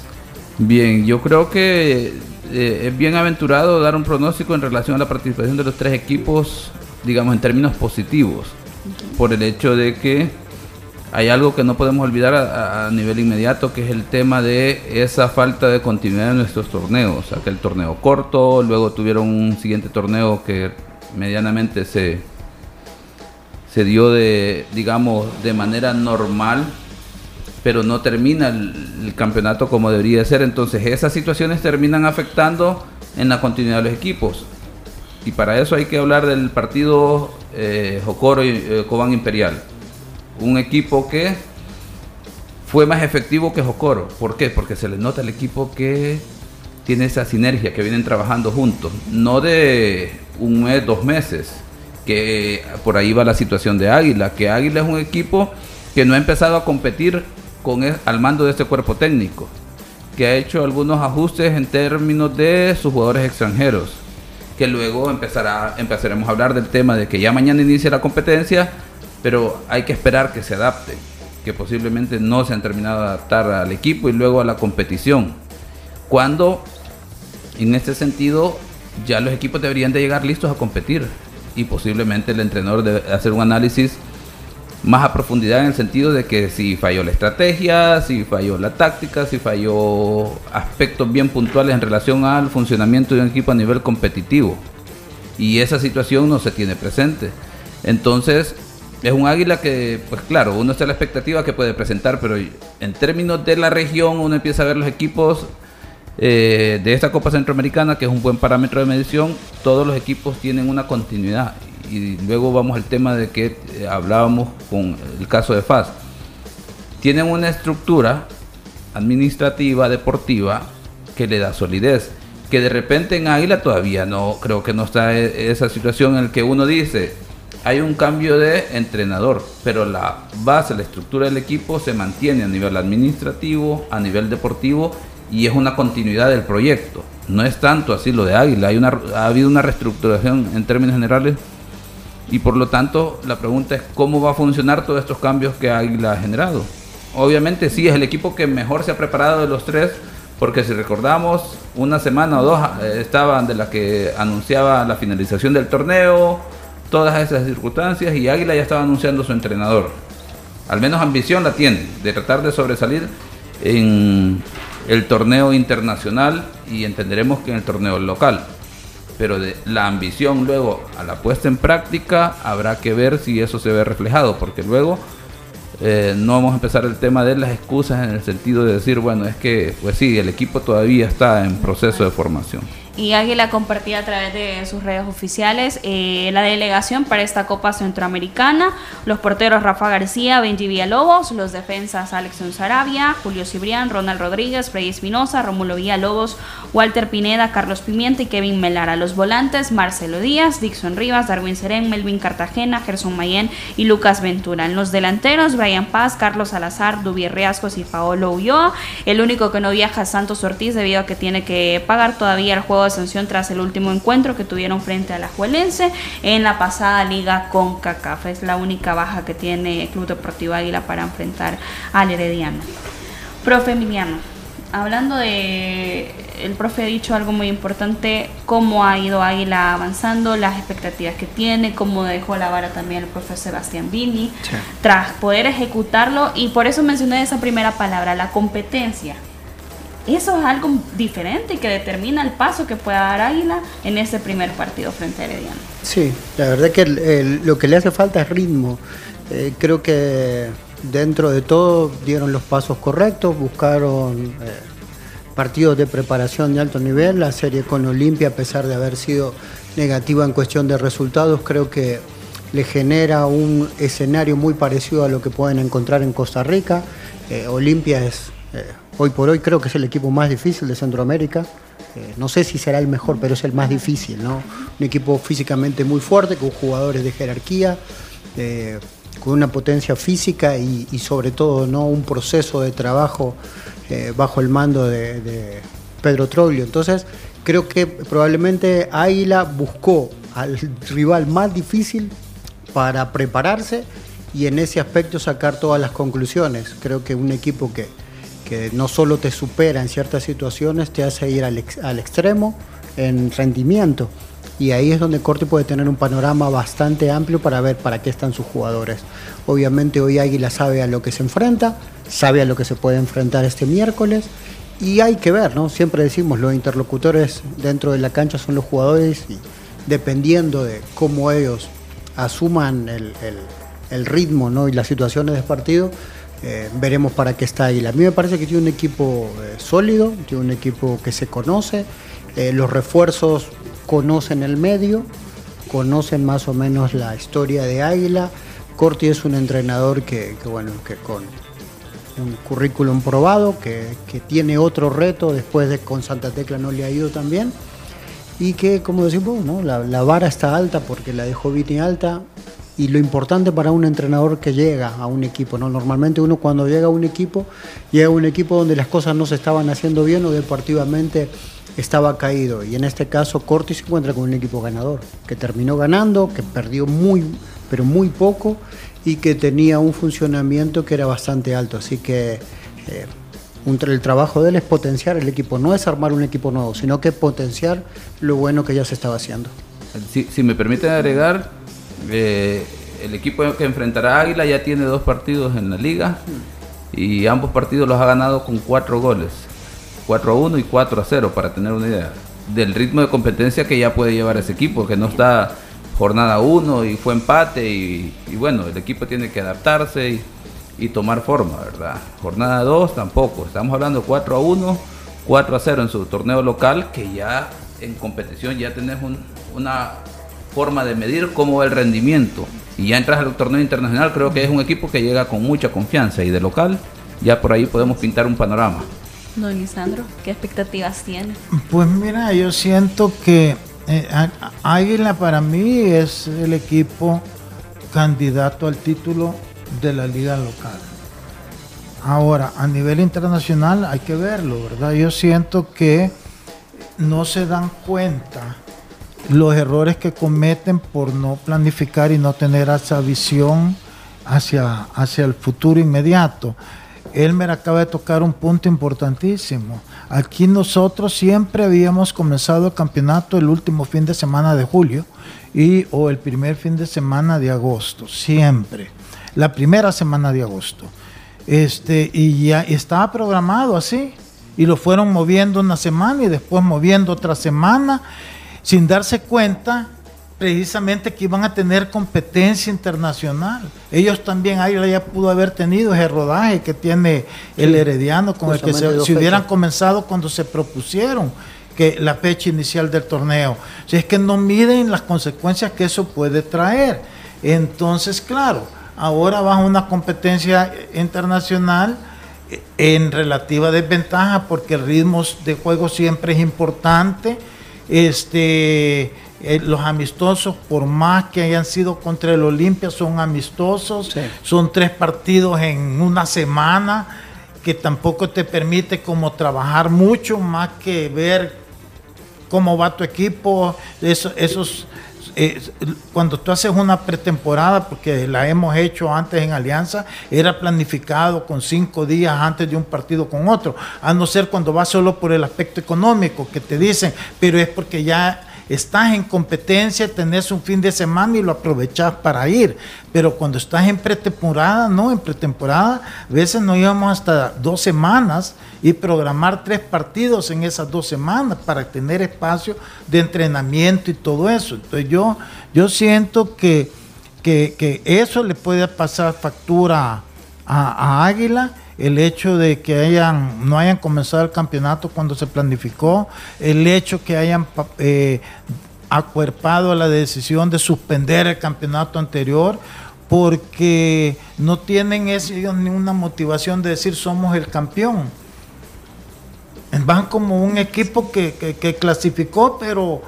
Bien, yo creo que eh, es bien aventurado dar un pronóstico en relación a la participación de los tres equipos digamos, en términos positivos, por el hecho de que hay algo que no podemos olvidar a, nivel inmediato, que es el tema de esa falta de continuidad en nuestros torneos. Aquel torneo corto, luego tuvieron un siguiente torneo que medianamente se, se dio de, digamos, de manera normal, pero no termina el campeonato como debería ser. Entonces esas situaciones terminan afectando en la continuidad de los equipos. Y para eso hay que hablar del partido eh, y eh, Cobán Imperial. Un equipo que fue más efectivo que Jocoro. ¿Por qué? Porque se le nota al equipo que tiene esa sinergia, que vienen trabajando juntos. No de un mes, dos meses, que por ahí va la situación de Águila, que Águila es un equipo que no ha empezado a competir con al mando de este cuerpo técnico, que ha hecho algunos ajustes en términos de sus jugadores extranjeros que luego empezará, empezaremos a hablar del tema de que ya mañana inicia la competencia, pero hay que esperar que se adapten, que posiblemente no se han terminado de adaptar al equipo y luego a la competición. Cuando en este sentido ya los equipos deberían de llegar listos a competir y posiblemente el entrenador debe hacer un análisis más a profundidad en el sentido de que si falló la estrategia, si falló la táctica, si falló aspectos bien puntuales en relación al funcionamiento de un equipo a nivel competitivo. Y esa situación no se tiene presente. Entonces, es un águila que, pues claro, uno está a la expectativa que puede presentar, pero en términos de la región uno empieza a ver los equipos eh, de esta Copa Centroamericana, que es un buen parámetro de medición, todos los equipos tienen una continuidad y luego vamos al tema de que eh, hablábamos con el caso de FAS. Tienen una estructura administrativa, deportiva, que le da solidez. Que de repente en Águila todavía no, creo que no está e, esa situación en la que uno dice, hay un cambio de entrenador, pero la base, la estructura del equipo se mantiene a nivel administrativo, a nivel deportivo y es una continuidad del proyecto. No es tanto así lo de Águila, hay una, ha habido una reestructuración en términos generales y por lo tanto la pregunta es cómo va a funcionar todos estos cambios que Águila ha generado. Obviamente sí es el equipo que mejor se ha preparado de los tres, porque si recordamos, una semana o dos eh, estaban de la que anunciaba la finalización del torneo, todas esas circunstancias, y Águila ya estaba anunciando su entrenador. Al menos ambición la tiene, de tratar de sobresalir en el torneo internacional y entenderemos que en el torneo local pero de la ambición luego a la puesta en práctica habrá que ver si eso se ve reflejado, porque luego eh, no vamos a empezar el tema de las excusas en el sentido de decir, bueno, es que, pues sí, el equipo todavía está en proceso de formación y Águila compartía a través de sus redes oficiales eh, la delegación para esta Copa Centroamericana, los porteros Rafa García, Benji Villalobos, los defensas Alex Sarabia, Julio Cibrián, Ronald Rodríguez, Freddy Espinosa, Rómulo Villalobos, Walter Pineda, Carlos Pimienta y Kevin Melara, los volantes Marcelo Díaz, Dixon Rivas, Darwin Serén, Melvin Cartagena, Gerson Mayen y Lucas Ventura, en los delanteros Brian Paz, Carlos Salazar, Dubier Riascos y Paolo Ulloa, el único que no viaja es Santos Ortiz debido a que tiene que pagar todavía el juego de sanción tras el último encuentro que tuvieron frente a la Juelense en la pasada liga con CACAF. Es la única baja que tiene el Club Deportivo Águila para enfrentar al Herediano. Profe Emiliano, hablando de el profe ha dicho algo muy importante, cómo ha ido Águila avanzando, las expectativas que tiene, cómo dejó la vara también el profe Sebastián Vini, tras poder ejecutarlo, y por eso mencioné esa primera palabra, la competencia eso es algo diferente que determina el paso que pueda dar Águila en ese primer partido frente a Herediano. Sí, la verdad que lo que le hace falta es ritmo. Eh, creo que dentro de todo dieron los pasos correctos, buscaron eh, partidos de preparación de alto nivel, la serie con Olimpia, a pesar de haber sido negativa en cuestión de resultados, creo que le genera un escenario muy parecido a lo que pueden encontrar en Costa Rica. Eh, Olimpia es Hoy por hoy creo que es el equipo más difícil de Centroamérica. Eh, no sé si será el mejor, pero es el más difícil, ¿no? Un equipo físicamente muy fuerte, con jugadores de jerarquía, eh, con una potencia física y, sobre todo ¿no? un proceso de trabajo eh, bajo el mando de, Pedro Troglio. Entonces, creo que probablemente Águila buscó al rival más difícil para prepararse y en ese aspecto sacar todas las conclusiones. Creo que un equipo que no solo te supera en ciertas situaciones, te hace ir al, extremo en rendimiento. Y ahí es donde Corte puede tener un panorama bastante amplio para ver para qué están sus jugadores. Obviamente hoy Águila sabe a lo que se enfrenta, sabe a lo que se puede enfrentar este miércoles y hay que ver, ¿no? Siempre decimos, los interlocutores dentro de la cancha son los jugadores y dependiendo de cómo ellos asuman el, el ritmo ¿no? y las situaciones del partido, eh, veremos para qué está ahí. A mí me parece que tiene un equipo eh, sólido, tiene un equipo que se conoce, eh, los refuerzos conocen el medio, conocen más o menos la historia de Águila. Corti es un entrenador que, bueno, que con un currículum probado, que, tiene otro reto después de con Santa Tecla no le ha ido tan bien y que, como decimos, ¿no? la, la vara está alta porque la dejó Viti alta, y lo importante para un entrenador que llega a un equipo. ¿no? Normalmente uno cuando llega a un equipo, llega a un equipo donde las cosas no se estaban haciendo bien o deportivamente estaba caído. Y en este caso Corti se encuentra con un equipo ganador, que terminó ganando, que perdió muy, pero muy poco y que tenía un funcionamiento que era bastante alto. Así que eh, el trabajo de él es potenciar el equipo, no es armar un equipo nuevo, sino que potenciar lo bueno que ya se estaba haciendo. Si, me permiten agregar, eh, el equipo que enfrentará a Águila ya tiene dos partidos en la liga y ambos partidos los ha ganado con cuatro goles. 4 a 1 y 4 a 0 para tener una idea del ritmo de competencia que ya puede llevar ese equipo, que no está jornada 1 y fue empate y, bueno, el equipo tiene que adaptarse y, tomar forma, ¿verdad? Jornada 2 tampoco, estamos hablando 4 a 1, 4 a 0 en su torneo local, que ya en competición ya tenés una forma de medir cómo va el rendimiento. Y ya entras al torneo internacional, creo que es un equipo que llega con mucha confianza y de local ya por ahí podemos pintar un panorama. Don Lisandro, ¿qué expectativas tiene? Pues mira, yo siento que eh, Águila para mí es el equipo candidato al título de la liga local. Ahora, a nivel internacional hay que verlo, ¿verdad? Yo siento que no se dan cuenta los errores que cometen por no planificar y no tener esa visión hacia, hacia el futuro inmediato. Elmer acaba de tocar un punto importantísimo. Aquí nosotros siempre habíamos comenzado el campeonato el último fin de semana de julio y o el primer fin de semana de agosto, siempre. La primera semana de agosto. Este, y ya estaba programado así. Y lo fueron moviendo una semana y después moviendo otra semana, sin darse cuenta precisamente que iban a tener competencia internacional. Ellos también, ahí ya pudo haber tenido ese rodaje que tiene el Herediano, con el que se, hubieran comenzado cuando se propusieron que la fecha inicial del torneo. Si es que no miden las consecuencias que eso puede traer. Entonces, claro, ahora bajo una competencia internacional en relativa desventaja porque el ritmo de juego siempre es importante. Este, eh, los amistosos, por más que hayan sido contra el Olimpia, son amistosos. Son tres partidos en una semana que tampoco te permite como trabajar mucho más que ver cómo va tu equipo. esos, cuando tú haces una pretemporada, porque la hemos hecho antes en Alianza, era planificado con cinco días antes de un partido con otro, a no ser cuando va solo por el aspecto económico, que te dicen, pero es porque ya estás en competencia, tenés un fin de semana y lo aprovechás para ir. Pero cuando estás en pretemporada, no, en pretemporada, a veces no íbamos hasta dos semanas y programar tres partidos en esas dos semanas para tener espacio de entrenamiento y todo eso. Entonces yo, yo siento que, que, eso le puede pasar factura a Águila el hecho de que hayan, no hayan comenzado el campeonato cuando se planificó, el hecho que hayan eh, acuerpado la decisión de suspender el campeonato anterior, porque no tienen ellos ninguna motivación de decir somos el campeón. Van como un equipo que, clasificó, pero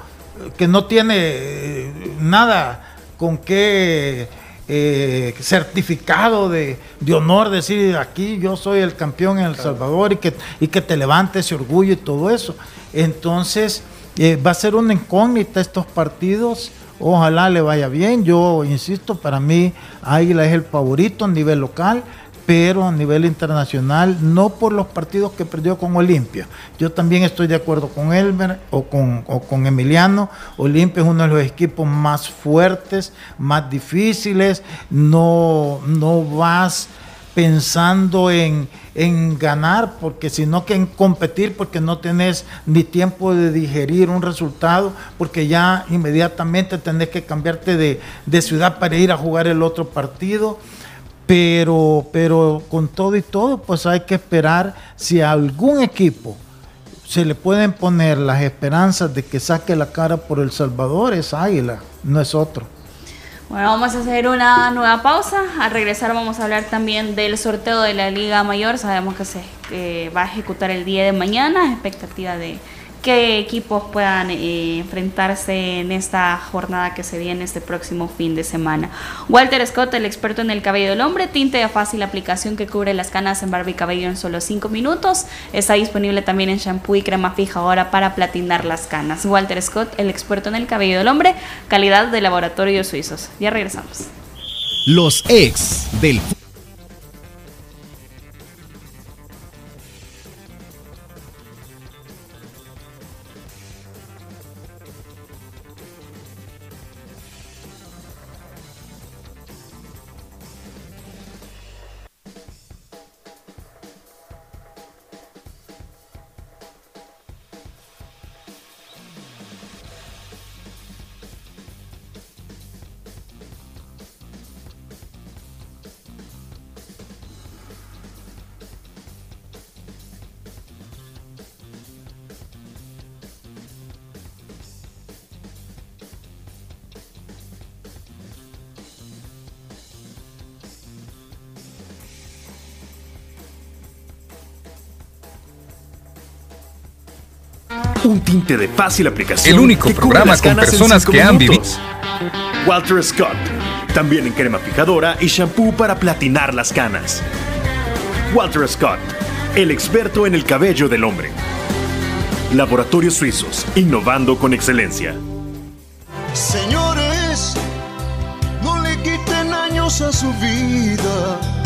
que no tiene eh, nada con qué eh, certificado de, honor, decir aquí yo soy el campeón en El Salvador y que, y que te levante ese orgullo y todo eso. Entonces, eh, va a ser una incógnita estos partidos. Ojalá le vaya bien. Yo insisto, para mí Águila es el favorito a nivel local pero a nivel internacional, no por los partidos que perdió con Olimpia. Yo también estoy de acuerdo con Elmer o con, con Emiliano. Olimpia es uno de los equipos más fuertes, más difíciles. No, no vas pensando en, en, ganar, porque sino que en competir, porque no tenés ni tiempo de digerir un resultado, porque ya inmediatamente tenés que cambiarte de, de ciudad para ir a jugar el otro partido. Pero, pero con todo y todo, pues hay que esperar si a algún equipo se le pueden poner las esperanzas de que saque la cara por El Salvador, es Águila, no es otro. Bueno, vamos a hacer una nueva pausa. Al regresar vamos a hablar también del sorteo de la Liga Mayor. Sabemos que se va a ejecutar el día de mañana, expectativa de qué equipos puedan eh, enfrentarse en esta jornada que se viene este próximo fin de semana. Walter Scott, el experto en el cabello del hombre, tinte de fácil aplicación que cubre las canas en barba y cabello en solo 5 minutos. Está disponible también en shampoo y crema fija ahora para platinar las canas. Walter Scott, el experto en el cabello del hombre, calidad de laboratorio suizos. Ya regresamos. los ex del de fácil aplicación. El único programa con personas que han minutos. Walter Scott. También en crema fijadora y shampoo para platinar las canas. Walter Scott. El experto en el cabello del hombre. Laboratorios Suizos. Innovando con excelencia. Señores, no le quiten años a su vida.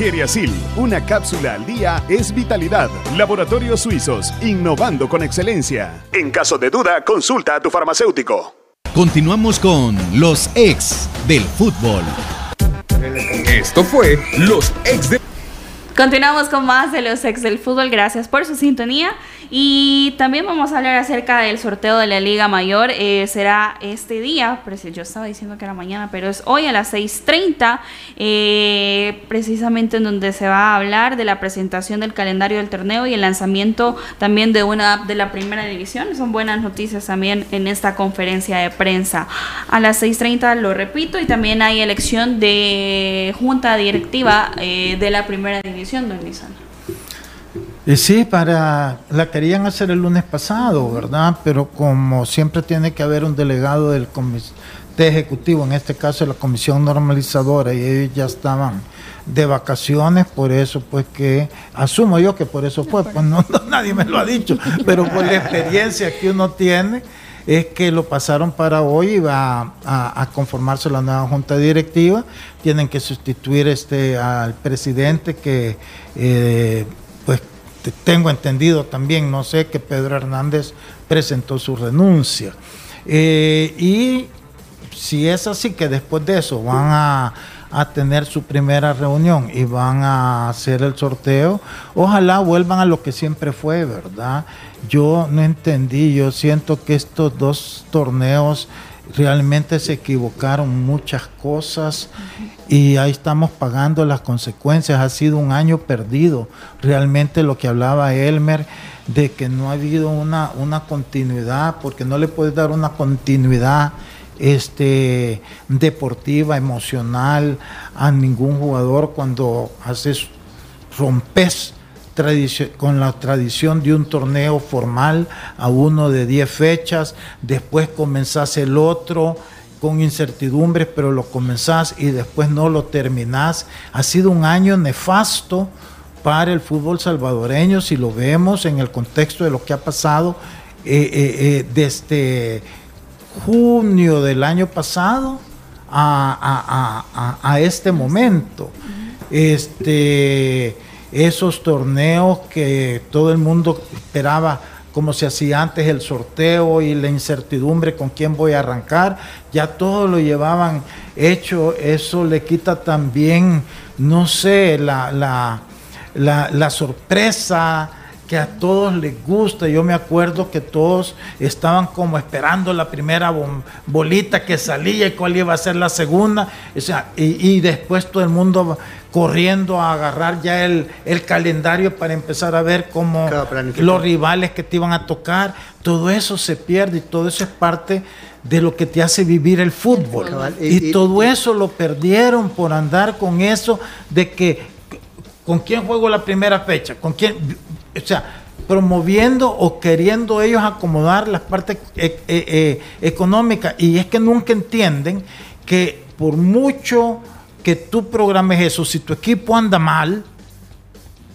Geriasil, una cápsula al día es vitalidad. Laboratorios Suizos, innovando con excelencia. En caso de duda, consulta a tu farmacéutico. Continuamos con los ex del fútbol. Esto fue Los Ex de... Continuamos con más de los ex del fútbol. Gracias por su sintonía. Y también vamos a hablar acerca del sorteo de la Liga Mayor. Eh, será este día, yo estaba diciendo que era mañana, pero es hoy a las 6.30, eh, precisamente en donde se va a hablar de la presentación del calendario del torneo y el lanzamiento también de una app de la primera división. Son buenas noticias también en esta conferencia de prensa. A las 6.30 lo repito y también hay elección de junta directiva eh, de la primera división, Y sí, para la querían hacer el lunes pasado, ¿verdad? Pero como siempre tiene que haber un delegado del comité ejecutivo, en este caso la comisión normalizadora, y ellos ya estaban de vacaciones, por eso pues que asumo yo que por eso fue, pues no, [laughs] nadie me lo ha dicho, pero por la experiencia que uno tiene es que lo pasaron para hoy y va a, conformarse la nueva junta directiva, tienen que sustituir este al presidente que eh, pues te- tengo entendido también, no sé, que Pedro Hernández presentó su renuncia. Eh, y si es así que después de eso van a, a tener su primera reunión y van a hacer el sorteo, ojalá vuelvan a lo que siempre fue, ¿verdad? Yo no entendí, yo siento que estos dos torneos realmente se equivocaron muchas cosas y ahí estamos pagando las consecuencias. Ha sido un año perdido. Realmente lo que hablaba Elmer de que no ha habido una, una continuidad, porque no le puedes dar una continuidad este, deportiva, emocional a ningún jugador cuando haces, rompes con la tradición de un torneo formal a uno de 10 fechas, después comenzás el otro con incertidumbres, pero lo comenzás y después no lo terminás. Ha sido un año nefasto para el fútbol salvadoreño, si lo vemos en el contexto de lo que ha pasado eh, eh, eh, desde junio del año pasado a, a- a- a este momento. Este, esos torneos que todo el mundo esperaba como se hacía antes el sorteo y la incertidumbre con quién voy a arrancar, ya todo lo llevaban hecho, eso le quita también, no sé, la, la, la, la sorpresa que a todos les gusta. Yo me acuerdo que todos estaban como esperando la primera bolita que salía y cuál iba a ser la segunda. O sea, y, y después todo el mundo corriendo a agarrar ya el, el calendario para empezar a ver cómo los rivales que te iban a tocar. Todo eso se pierde y todo eso es parte de lo que te hace vivir el fútbol. Cabal, Y, y- y- todo eso lo perdieron por andar con eso de que con quién juego la primera fecha, con quién, o sea, promoviendo o queriendo ellos acomodar las partes eh, eh, eh, económicas. Y es que nunca entienden que por mucho que tú programes eso, si tu equipo anda mal,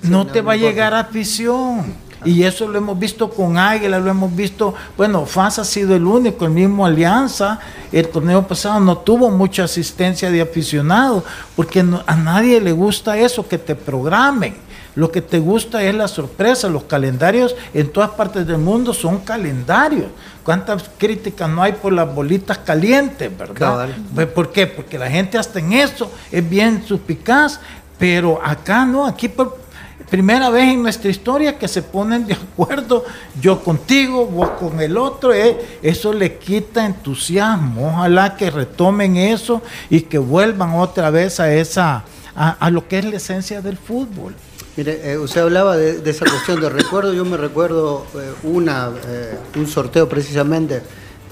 no, no, te no va a llegar afición. Y eso lo hemos visto con Águila, lo hemos visto, bueno, FAS ha sido el único, el mismo Alianza, el torneo pasado no tuvo mucha asistencia de aficionados, porque no- a nadie le gusta eso, que te programen. Lo que te gusta es la sorpresa, los calendarios en todas partes del mundo son calendarios. ¿Cuántas críticas no hay por las bolitas calientes, verdad? Pues, ¿Por qué? Porque la gente hasta en eso es bien suspicaz, pero acá no, aquí por primera vez en nuestra historia que se ponen de acuerdo, yo contigo, vos con el otro, eh, eso le quita entusiasmo, ojalá que retomen eso y que vuelvan otra vez a esa, a, a lo que es la esencia del fútbol. Mire, eh, usted hablaba de, de esa cuestión de recuerdo. Yo me recuerdo eh, una, eh, un sorteo precisamente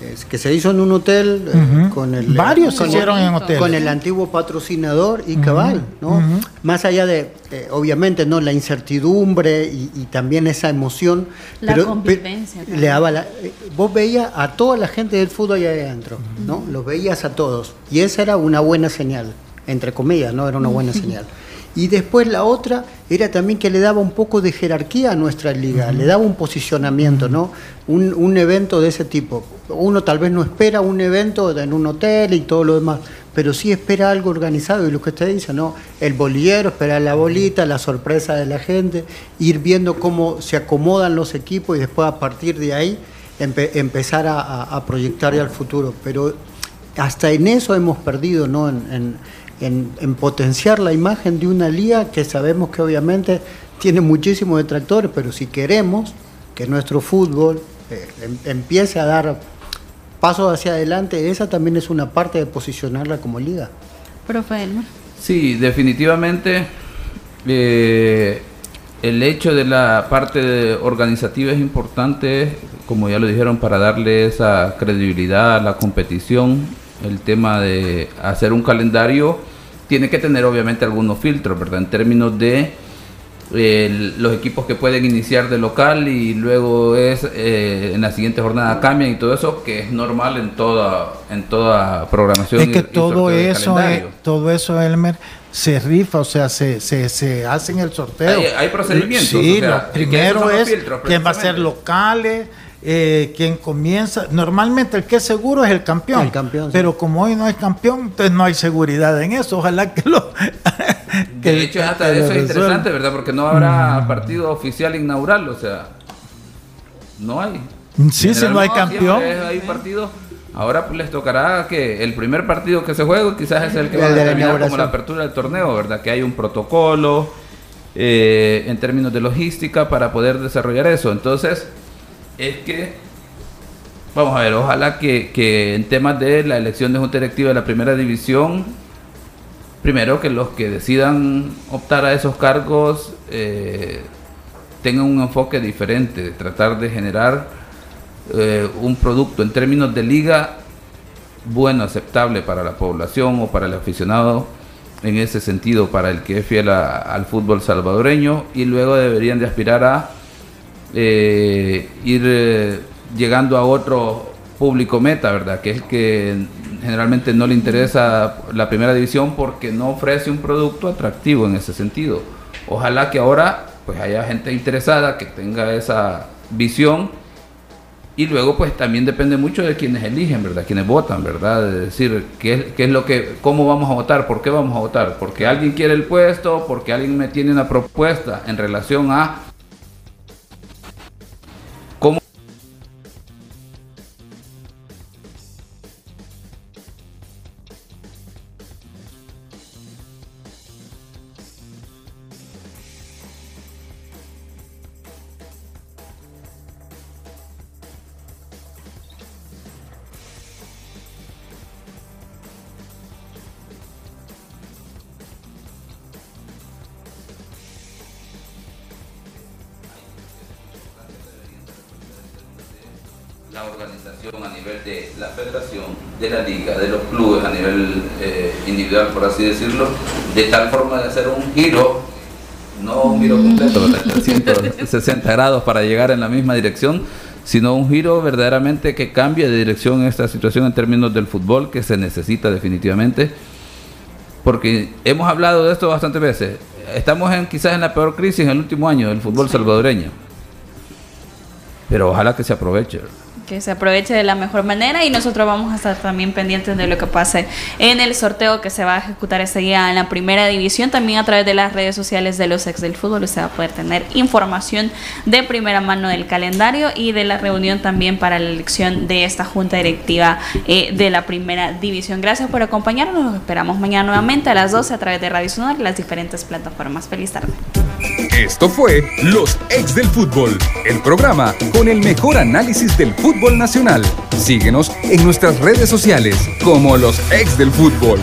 eh, que se hizo en un hotel eh, con el Varios se con hicieron en hoteles. con el antiguo patrocinador y cabal, ¿no? Más allá de, eh, obviamente, no la incertidumbre y, y también esa emoción, La pero convivencia le daba la- eh, vos veías a toda la gente del fútbol allá adentro, ¿no? Los veías a todos y esa era una buena señal, entre comillas, no era una buena señal. Y después la otra era también que le daba un poco de jerarquía a nuestra liga, le daba un posicionamiento, ¿no? Un, un evento de ese tipo. Uno tal vez no espera un evento en un hotel y todo lo demás, pero sí espera algo organizado y lo que usted dice, ¿no? El bolillero, esperar la bolita, la sorpresa de la gente, ir viendo cómo se acomodan los equipos y después a partir de ahí empe- empezar a, a- a proyectar ya al futuro. Pero hasta en eso hemos perdido, ¿no? En, en- en- en potenciar la imagen de una liga que sabemos que obviamente tiene muchísimos detractores, pero si queremos que nuestro fútbol eh, em- empiece a dar pasos hacia adelante, esa también es una parte de posicionarla como liga. Profe Elmer. Sí, definitivamente eh, el hecho de la parte de- organizativa es importante, como ya lo dijeron, para darle esa credibilidad a la competición. El tema de hacer un calendario tiene que tener obviamente algunos filtros, ¿verdad? En términos de eh, los equipos que pueden iniciar de local y luego es eh, en la siguiente jornada cambian y todo eso que es normal en toda en toda programación Es y- que y todo de eso, eh, todo eso, Elmer, se rifa, o sea, se, se, se hace en el sorteo. Hay- hay procedimientos, Sí, o sea, lo que primero es quién va a ser locales, eh, quién comienza. Normalmente el que es seguro es el campeón. El campeón, sí. Pero como hoy no hay campeón, entonces no hay seguridad en eso. Ojalá que lo. [laughs] que- De hecho, hasta eso es interesante, ¿verdad? Porque no habrá partido oficial inaugural, o sea, no hay. Sí, si no hay campeón. Hay partido. Ahora pues, les tocará que el primer partido que se juegue quizás es el que va a determinar como la apertura del torneo, ¿verdad? Que hay un protocolo eh, en términos de logística para poder desarrollar eso. Entonces, es que Vamos a ver, ojalá que, que en temas de la elección de junta directiva de la primera división, primero que los que decidan optar a esos cargos eh, tengan un enfoque diferente, tratar de generar eh, un producto en términos de liga bueno, aceptable para la población o para el aficionado, en ese sentido, para el que es fiel al fútbol salvadoreño, y luego deberían de aspirar a eh, ir eh, llegando a otro público meta, ¿verdad? Que es el que generalmente no le interesa la primera división porque no ofrece un producto atractivo en ese sentido. Ojalá que ahora pues haya gente interesada que tenga esa visión y luego pues también depende mucho de quienes eligen, ¿verdad? Quienes votan, ¿verdad? Es decir, ¿qué qué es lo que, cómo vamos a votar, por qué vamos a votar, porque alguien quiere el puesto, porque alguien me tiene una propuesta en relación a decirlo, de tal forma de hacer un giro, no un giro completo, de [laughs] 360 grados para llegar en la misma dirección, sino un giro verdaderamente que cambie de dirección esta situación en términos del fútbol que se necesita definitivamente, porque hemos hablado de esto bastantes veces. Estamos en, quizás en la peor crisis en el último año del fútbol salvadoreño, pero ojalá que se aproveche que se aproveche de la mejor manera y nosotros vamos a estar también pendientes de lo que pase en el sorteo que se va a ejecutar ese día en la primera división. También a través de las redes sociales de los ex del fútbol usted va a poder tener información de primera mano del calendario y de la reunión también para la elección de esta junta directiva eh, de la primera división. Gracias por acompañarnos. Nos esperamos mañana nuevamente a las 12 a través de Radio Sonar y las diferentes plataformas. Feliz tarde. Esto fue Los Ex del Fútbol, el programa con el mejor análisis del fútbol nacional. Síguenos en nuestras redes sociales como Los Ex del Fútbol.